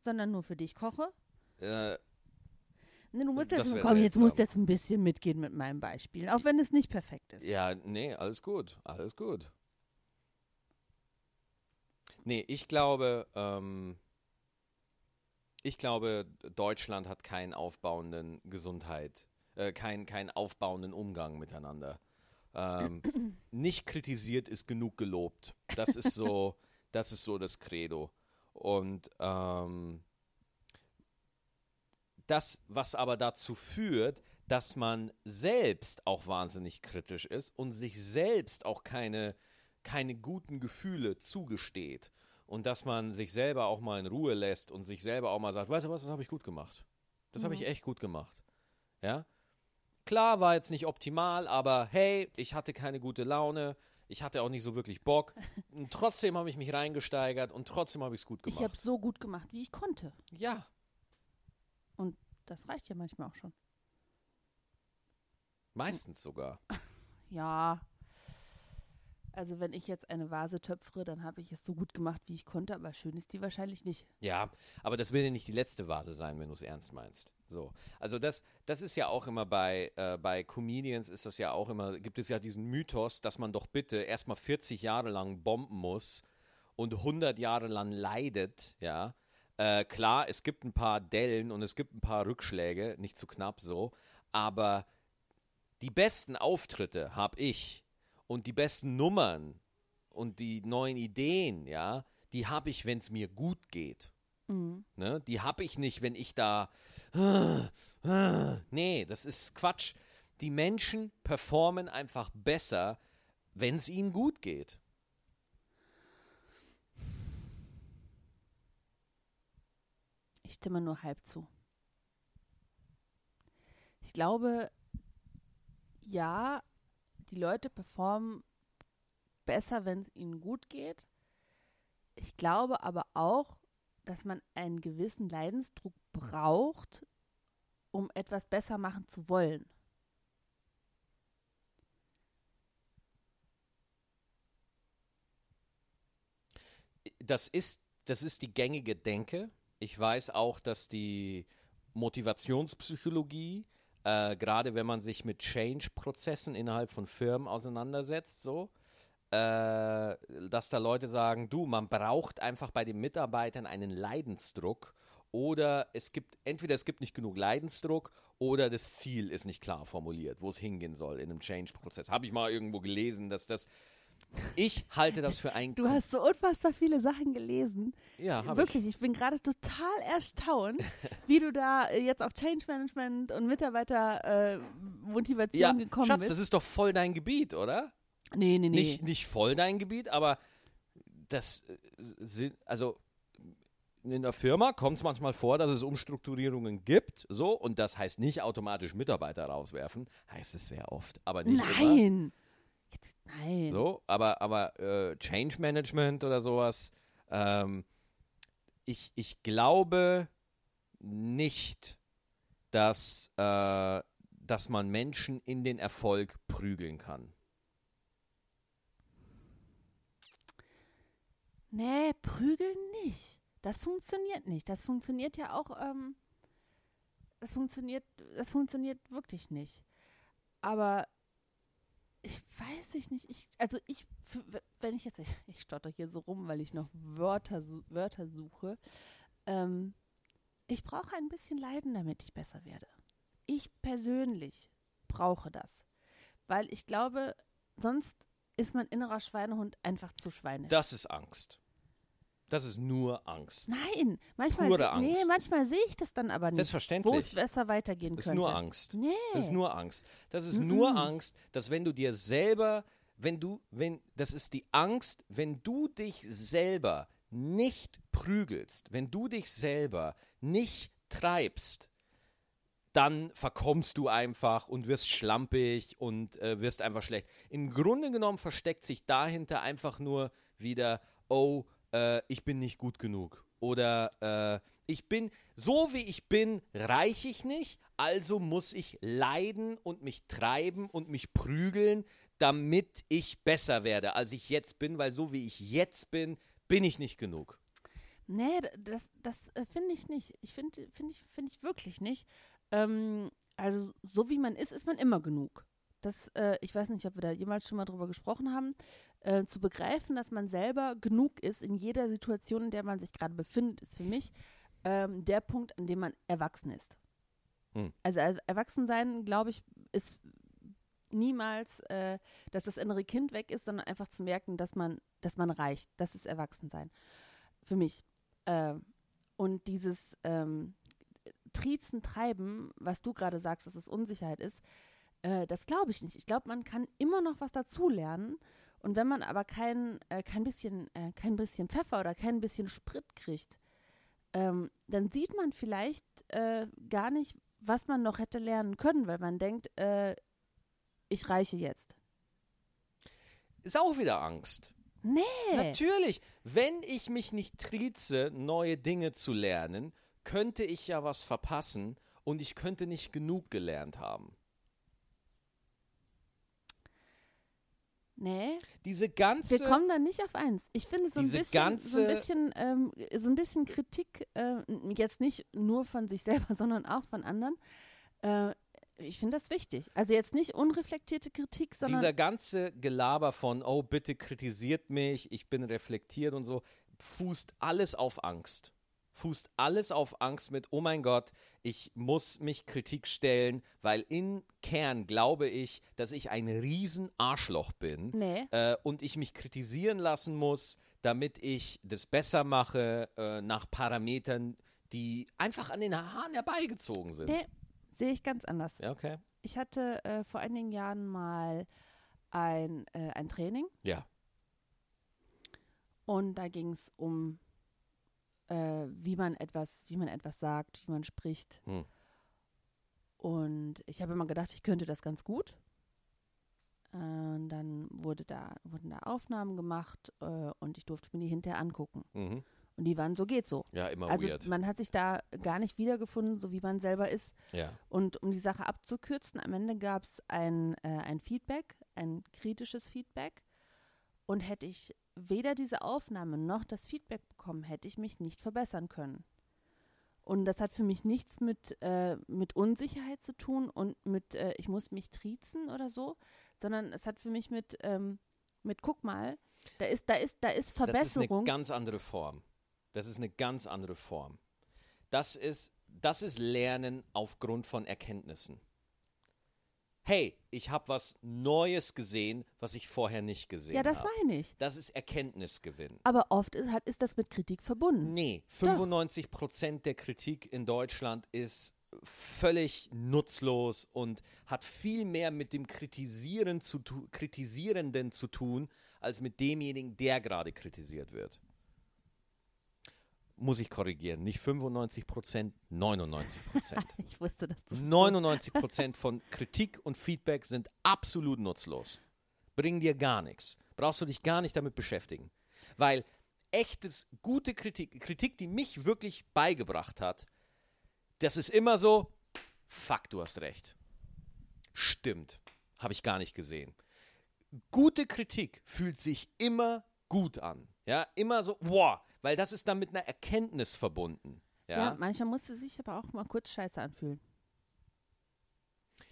B: sondern nur für dich koche.
A: Äh,
B: Nee, du musst jetzt, komm, jetzt musst du jetzt ein bisschen mitgehen mit meinem Beispiel, auch wenn es nicht perfekt ist.
A: ja, nee, alles gut. Alles gut. Nee, ich glaube, ähm, ich glaube, Deutschland hat keinen aufbauenden Gesundheit, äh, keinen keinen aufbauenden Umgang miteinander. Ähm, nicht kritisiert ist genug gelobt. Das ist so, das ist so das Credo. Und ähm, das, was aber dazu führt, dass man selbst auch wahnsinnig kritisch ist und sich selbst auch keine, keine guten Gefühle zugesteht. Und dass man sich selber auch mal in Ruhe lässt und sich selber auch mal sagt, weißt du was, das habe ich gut gemacht. Das habe ich echt gut gemacht. Ja? Klar, war jetzt nicht optimal, aber hey, ich hatte keine gute Laune, ich hatte auch nicht so wirklich Bock. Und trotzdem habe ich mich reingesteigert und trotzdem habe ich es gut
B: Ich
A: gemacht.
B: habe so gut gemacht, wie ich konnte.
A: ja,
B: Und das reicht ja manchmal auch schon.
A: meistens sogar.
B: Ja. Also wenn ich jetzt eine Vase töpfere, dann habe ich es so gut gemacht, wie ich konnte, aber schön ist die wahrscheinlich nicht.
A: Ja, aber das will ja nicht die letzte Vase sein, wenn du es ernst meinst. So. Also das, das ist ja auch immer bei, äh, bei Comedians ist das ja auch immer, gibt es ja diesen Mythos, dass man doch bitte erstmal 40 Jahre lang bomben muss und 100 Jahre lang leidet, ja. Äh, klar, es gibt ein paar Dellen und es gibt ein paar Rückschläge, nicht zu knapp so, aber die besten Auftritte habe ich und die besten Nummern und die neuen Ideen, ja, die habe ich, wenn es mir gut geht.
B: Mhm.
A: Ne? Die habe ich nicht, wenn ich da. Nee, das ist Quatsch. Die Menschen performen einfach besser, wenn es ihnen gut geht.
B: Ich stimme nur halb zu. Ich glaube, ja, die Leute performen besser, wenn es ihnen gut geht. Ich glaube aber auch, dass man einen gewissen Leidensdruck braucht, um etwas besser machen zu wollen.
A: Das ist, das ist die gängige Denke. Ich weiß auch, dass die Motivationspsychologie, äh, gerade wenn man sich mit Change-Prozessen innerhalb von Firmen auseinandersetzt, so, äh, dass da Leute sagen, du, man braucht einfach bei den Mitarbeitern einen Leidensdruck oder es gibt, entweder es gibt nicht genug Leidensdruck oder das Ziel ist nicht klar formuliert, wo es hingehen soll in einem Change-Prozess. Habe ich mal irgendwo gelesen, dass das, ich halte das für ein,
B: Du hast so unfassbar viele Sachen gelesen.
A: ja, hab
B: Wirklich, ich. bin gerade total erstaunt, wie du da äh, jetzt auf Change Management und Mitarbeitermotivation
A: ja,
B: gekommen
A: Schatz,
B: bist.
A: das ist doch voll dein Gebiet, oder?
B: Nee, nee, nee.
A: Nicht, nicht voll dein Gebiet, aber das äh, sind, also in der Firma kommt es manchmal vor, dass es Umstrukturierungen gibt, so, und das heißt nicht automatisch Mitarbeiter rauswerfen, heißt es sehr oft, aber nicht immer.
B: nein. Jetzt, nein.
A: So, aber, aber äh, Change Management oder sowas, ähm, ich, ich glaube nicht, dass, äh, dass man Menschen in den Erfolg prügeln kann.
B: Nee, prügeln nicht. Das funktioniert nicht. Das funktioniert ja auch, ähm, das funktioniert, das funktioniert wirklich nicht. Aber ich weiß ich nicht. Ich, also ich, wenn ich jetzt, ich stotter hier so rum, weil ich noch Wörter, Wörter suche. Ähm, ich brauche ein bisschen Leiden, damit ich besser werde. Ich persönlich brauche das. Weil ich glaube, sonst ist mein innerer Schweinehund einfach zu schweinisch.
A: Das ist Angst. Das ist nur Angst.
B: Nein, manchmal,
A: Pure
B: se- nee,
A: Angst.
B: manchmal sehe ich das dann aber nicht, wo es
A: Selbstverständlich.
B: besser weitergehen
A: Das ist
B: könnte.
A: nur Angst.
B: Nee.
A: Das ist nur Angst. Das ist
B: Mhm.
A: nur Angst, dass wenn du dir selber, wenn du, wenn, das ist die Angst, wenn du dich selber nicht prügelst, wenn du dich selber nicht treibst, dann verkommst du einfach und wirst schlampig und äh, wirst einfach schlecht. Im Grunde genommen versteckt sich dahinter einfach nur wieder, oh, äh, ich bin nicht gut genug. Oder äh, ich bin, so wie ich bin, reich ich nicht, also muss ich leiden und mich treiben und mich prügeln, damit ich besser werde, als ich jetzt bin, weil so wie ich jetzt bin, bin ich nicht genug.
B: Nee, das, das äh, finde ich nicht. Ich finde finde ich, finde ich wirklich nicht. Ähm, also so wie man ist, ist man immer genug. Das, äh, ich weiß nicht, ob wir da jemals schon mal drüber gesprochen haben, äh, zu begreifen, dass man selber genug ist in jeder Situation, in der man sich gerade befindet, ist für mich ähm, der Punkt, an dem man erwachsen ist.
A: Hm.
B: Also er Erwachsensein, glaube ich, ist niemals, äh, dass das innere Kind weg ist, sondern einfach zu merken, dass man, dass man reicht. Das ist Erwachsensein. Für mich. Äh, und dieses ähm, Triezen, Treiben, was du gerade sagst, dass es Unsicherheit ist, äh, das glaube ich nicht. Ich glaube, man kann immer noch was dazulernen. Und wenn man aber kein, äh, kein, bisschen, äh, kein bisschen Pfeffer oder kein bisschen Sprit kriegt, ähm, dann sieht man vielleicht äh, gar nicht, was man noch hätte lernen können, weil man denkt, äh, ich reiche jetzt.
A: Ist auch wieder Angst.
B: Nee.
A: Natürlich, wenn ich mich nicht trieze, neue Dinge zu lernen, könnte ich ja was verpassen und ich könnte nicht genug gelernt haben.
B: Nee,
A: Diese ganze.
B: wir kommen da nicht auf eins. Ich finde so ein bisschen, so ein
A: ganze-
B: bisschen, ähm, so ein bisschen Kritik, äh, jetzt nicht nur von sich selber, sondern auch von anderen. Äh, ich finde das wichtig. Also jetzt nicht unreflektierte Kritik, sondern
A: dieser ganze Gelaber von, oh, bitte kritisiert mich, ich bin reflektiert und so, fußt alles auf Angst. Fußt alles auf Angst mit, oh mein Gott, ich muss mich Kritik stellen, weil in Kern glaube ich, dass ich ein riesen Arschloch bin
B: nee.
A: äh, und ich mich kritisieren lassen muss, damit ich das besser mache äh, nach Parametern, die einfach an den Haaren herbeigezogen sind.
B: Nee, sehe ich ganz anders.
A: Ja, okay.
B: Ich hatte äh, vor einigen Jahren mal ein, äh, ein Training
A: Ja.
B: und da ging es um, äh, wie man etwas, wie man etwas sagt, wie man spricht.
A: Hm.
B: Und ich habe immer gedacht, ich könnte das ganz gut. Äh, Und dann wurde da, wurden da Aufnahmen gemacht äh, und ich durfte mir die hinterher angucken.
A: Mhm.
B: Und die waren so geht so.
A: Ja, immer
B: Also
A: weird.
B: man hat sich da gar nicht wiedergefunden, so wie man selber ist.
A: Ja.
B: Und um die Sache abzukürzen, am Ende gab es ein, äh, ein Feedback, ein kritisches Feedback. Und hätte ich weder diese Aufnahme noch das Feedback bekommen, hätte ich mich nicht verbessern können. Und das hat für mich nichts mit, äh, mit Unsicherheit zu tun und mit, äh, ich muss mich triezen oder so, sondern es hat für mich mit, ähm, mit guck mal, da ist, da ist, da ist
A: Das ist
B: Verbesserung.
A: eine ganz andere Form. Das ist eine ganz andere Form. Das ist, das ist Lernen aufgrund von Erkenntnissen. Hey, ich habe was Neues gesehen, was ich vorher nicht gesehen
B: ja, das
A: habe.
B: meine ich.
A: Das ist Erkenntnisgewinn.
B: Aber oft ist, hat, ist das mit Kritik verbunden.
A: Nee, 95 Prozent der Kritik in Deutschland ist völlig nutzlos und hat viel mehr mit dem Kritisieren zu tu Kritisierenden zu tun, als mit demjenigen, der gerade kritisiert wird. Muss ich korrigieren, nicht 95 Prozent, 99 Prozent.
B: Ich wusste, dass du
A: 99 Prozent von Kritik und Feedback sind absolut nutzlos. Bringen dir gar nichts. Brauchst du dich gar nicht damit beschäftigen. Weil echtes, gute Kritik, Kritik, die mich wirklich beigebracht hat, das ist immer so, fuck, du hast recht. Stimmt. Habe ich gar nicht gesehen. Gute Kritik fühlt sich immer gut an. Ja, immer so, wow, weil das ist dann mit einer Erkenntnis verbunden.
B: Ja,
A: Ja,
B: manchmal musste sich aber auch mal kurz scheiße anfühlen.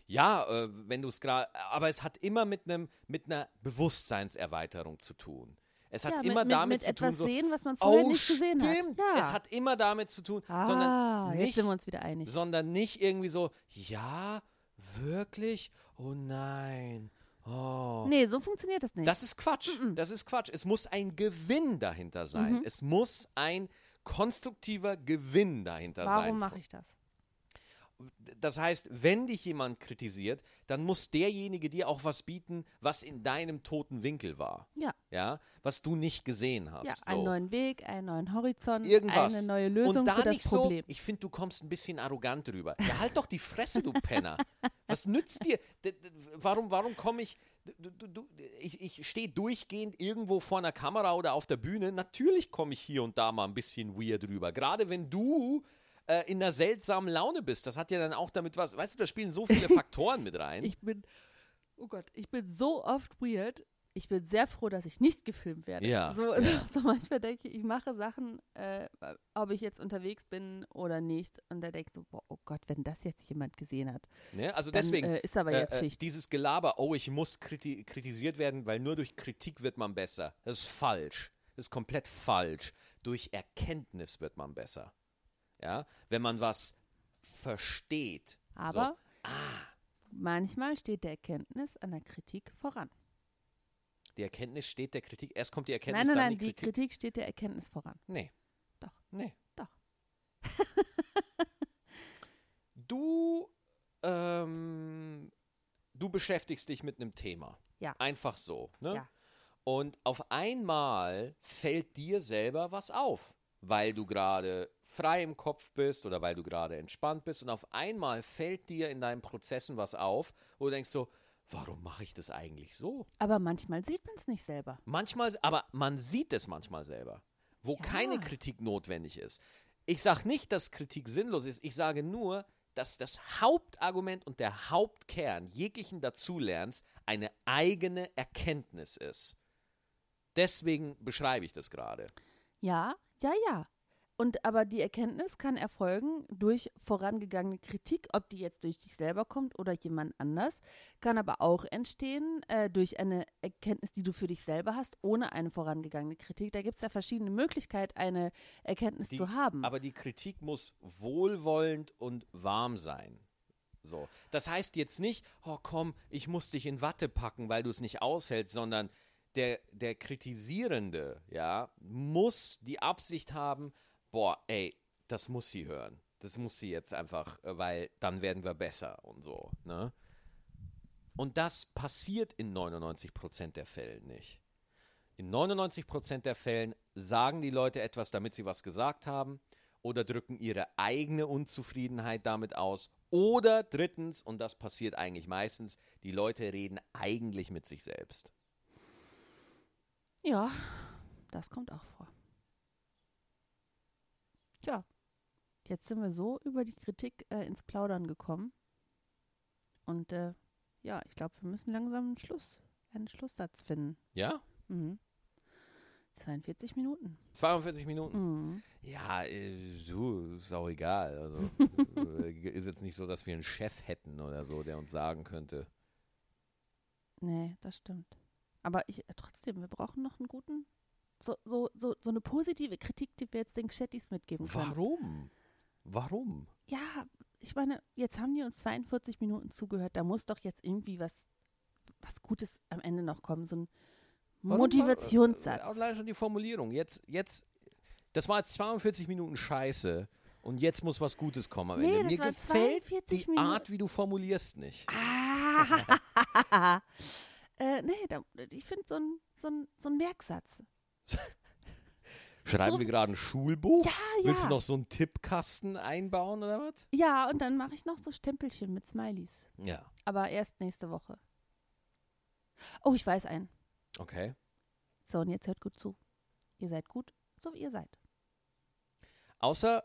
A: Ja, äh, wenn du es gerade, aber es hat immer mit einem mit einer Bewusstseinserweiterung zu tun. Es hat
B: ja,
A: immer
B: mit,
A: damit
B: mit,
A: zu tun,
B: etwas
A: so,
B: sehen, was man vorher
A: oh,
B: nicht gesehen
A: stimmt.
B: hat. Ja.
A: Es hat immer damit zu tun,
B: ah,
A: sondern
B: jetzt
A: nicht,
B: sind wir uns wieder einig.
A: sondern nicht irgendwie so, ja, wirklich, oh nein, oh,
B: Nee, so funktioniert das nicht.
A: das ist Quatsch. Das ist Quatsch. Es muss ein Gewinn dahinter sein.
B: Mhm.
A: Es muss ein konstruktiver Gewinn dahinter sein.
B: Warum mache ich das?
A: Das heißt, wenn dich jemand kritisiert, dann muss derjenige dir auch was bieten, was in deinem toten Winkel war.
B: Ja.
A: Ja, was du nicht gesehen hast.
B: Ja,
A: so.
B: einen neuen Weg, einen neuen Horizont,
A: Irgendwas.
B: eine neue Lösung
A: Und da
B: für das
A: nicht
B: Problem.
A: so, ich finde, du kommst ein bisschen arrogant rüber. Ja, halt doch die Fresse, du Penner. Was nützt dir? D d- warum warum komme ich, du, du, du, ich, ich stehe durchgehend irgendwo vor einer Kamera oder auf der Bühne. Natürlich komme ich hier und da mal ein bisschen weird rüber. Gerade wenn du äh, in einer seltsamen Laune bist. Das hat ja dann auch damit was, weißt du, da spielen so viele Faktoren mit rein.
B: Ich bin, oh Gott, ich bin so oft weird. Ich bin sehr froh, dass ich nicht gefilmt werde.
A: Ja,
B: So,
A: ja.
B: so manchmal denke ich, ich mache Sachen, äh, ob ich jetzt unterwegs bin oder nicht. Und da denke ich so, boah, oh Gott, wenn das jetzt jemand gesehen hat,
A: ne? Also
B: dann
A: deswegen,
B: äh, ist aber
A: äh,
B: jetzt
A: äh,
B: Schicht.
A: dieses Gelaber, oh, ich muss kriti kritisiert werden, weil nur durch Kritik wird man besser. Das ist falsch. Das ist komplett falsch. Durch Erkenntnis wird man besser. Ja, wenn man was versteht.
B: Aber
A: So. Ah,
B: manchmal steht der Erkenntnis an der Kritik voran.
A: die Erkenntnis steht der Kritik. Erst kommt die
B: Nein,
A: Erkenntnis,
B: nein,
A: dann
B: nein,
A: die
B: die
A: Kritik.
B: Kritik steht der Erkenntnis voran.
A: Nee.
B: Doch.
A: Nee.
B: Doch.
A: du, ähm, du beschäftigst dich mit einem Thema.
B: Ja.
A: Einfach so. Ne?
B: Ja.
A: Und auf einmal fällt dir selber was auf, weil du gerade frei im Kopf bist oder weil du gerade entspannt bist. Und auf einmal fällt dir in deinen Prozessen was auf, wo du denkst so, warum mache ich das eigentlich so?
B: Aber manchmal sieht man es nicht selber.
A: Manchmal, aber man sieht es manchmal selber, wo
B: Ja.
A: keine Kritik notwendig ist. Ich sage nicht, dass Kritik sinnlos ist. Ich sage nur, dass das Hauptargument und der Hauptkern jeglichen Dazulernens eine eigene Erkenntnis ist. Deswegen beschreibe ich das gerade.
B: Ja, ja, ja. Und aber die Erkenntnis kann erfolgen durch vorangegangene Kritik, ob die jetzt durch dich selber kommt oder jemand anders, kann aber auch entstehen äh, durch eine Erkenntnis, die du für dich selber hast, ohne eine vorangegangene Kritik. Da gibt es ja verschiedene Möglichkeiten, eine Erkenntnis
A: Die-
B: zu haben.
A: Aber die Kritik muss wohlwollend und warm sein. So. Das heißt jetzt nicht, oh komm, ich muss dich in Watte packen, weil du es nicht aushältst, sondern der, der Kritisierende, ja, muss die Absicht haben, boah, ey, das muss sie hören. Das muss sie jetzt einfach, äh, weil dann werden wir besser und so, ne? Und das passiert in 99% der Fällen nicht. In 99% der Fällen sagen die Leute etwas, damit sie was gesagt haben, oder drücken ihre eigene Unzufriedenheit damit aus. Oder drittens, und das passiert eigentlich meistens, die Leute reden eigentlich mit sich selbst.
B: ja, das kommt auch vor. Tja, jetzt sind wir so über die Kritik äh, ins Plaudern gekommen. Und äh, ja, ich glaube, wir müssen langsam einen Schluss, einen Schlusssatz finden.
A: Ja?
B: Mhm. 42 Minuten.
A: 42 Minuten.
B: Mhm.
A: Ja, äh, du, ist auch egal. Also, äh, ist jetzt nicht so, dass wir einen Chef hätten oder so, der uns sagen könnte.
B: Nee, das stimmt. Aber ich, äh, trotzdem, wir brauchen noch einen guten, so, so, so, so eine positive Kritik, die wir jetzt den Chattis mitgeben können.
A: Warum? Warum?
B: Ja, ich meine, jetzt haben die uns 42 Minuten zugehört. Da muss doch jetzt irgendwie was, was Gutes am Ende noch kommen. So ein
A: Warum?
B: Motivationssatz.
A: Äh, Allein schon die Formulierung. Jetzt, jetzt, das war jetzt 42 Minuten Scheiße und jetzt muss was Gutes kommen am
B: Nee,
A: Ende.
B: das
A: Mir gefällt
B: 42
A: die
B: Minuten.
A: Art, wie du formulierst, nicht.
B: Ah. äh, nee, da, ich finde so ein, so, ein, so ein Merksatz.
A: Schreiben
B: So-
A: wir gerade ein Schulbuch?
B: Ja,
A: Willst
B: ja.
A: du noch so einen Tippkasten einbauen oder was?
B: Ja, und dann mache ich noch so Stempelchen mit Smileys.
A: Ja.
B: Aber erst nächste Woche. Oh, ich weiß einen.
A: Okay.
B: So, und jetzt hört gut zu. Ihr seid gut, so wie ihr seid.
A: Außer,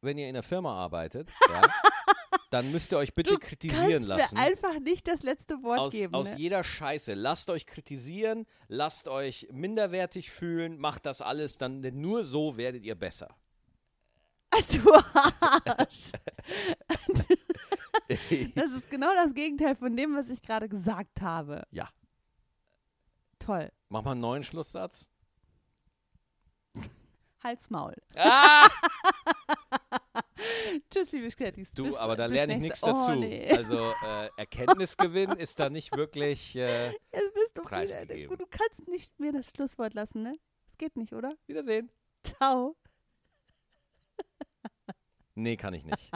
A: wenn ihr in der Firma arbeitet, ja, dann müsst ihr euch bitte
B: Du
A: kritisieren
B: kannst
A: lassen.
B: mir einfach nicht das letzte Wort
A: aus,
B: geben.
A: aus
B: ne?
A: jeder Scheiße. Lasst euch kritisieren, lasst euch minderwertig fühlen, macht das alles, dann denn nur so werdet ihr besser.
B: Du Arsch. Das ist genau das Gegenteil von dem, was ich gerade gesagt habe.
A: Ja.
B: Toll.
A: Mach mal einen neuen Schlusssatz.
B: Hals Maul.
A: Ah!
B: Tschüss, liebe Sklettis.
A: Du,
B: Bis-
A: aber da lerne ich nichts
B: oh,
A: dazu.
B: Nee.
A: Also äh, Erkenntnisgewinn ist da nicht wirklich. Äh,
B: Jetzt bist du wieder, du kannst nicht mir das Schlusswort lassen, ne? Das geht nicht, oder?
A: Wiedersehen.
B: Ciao.
A: Nee, kann ich nicht.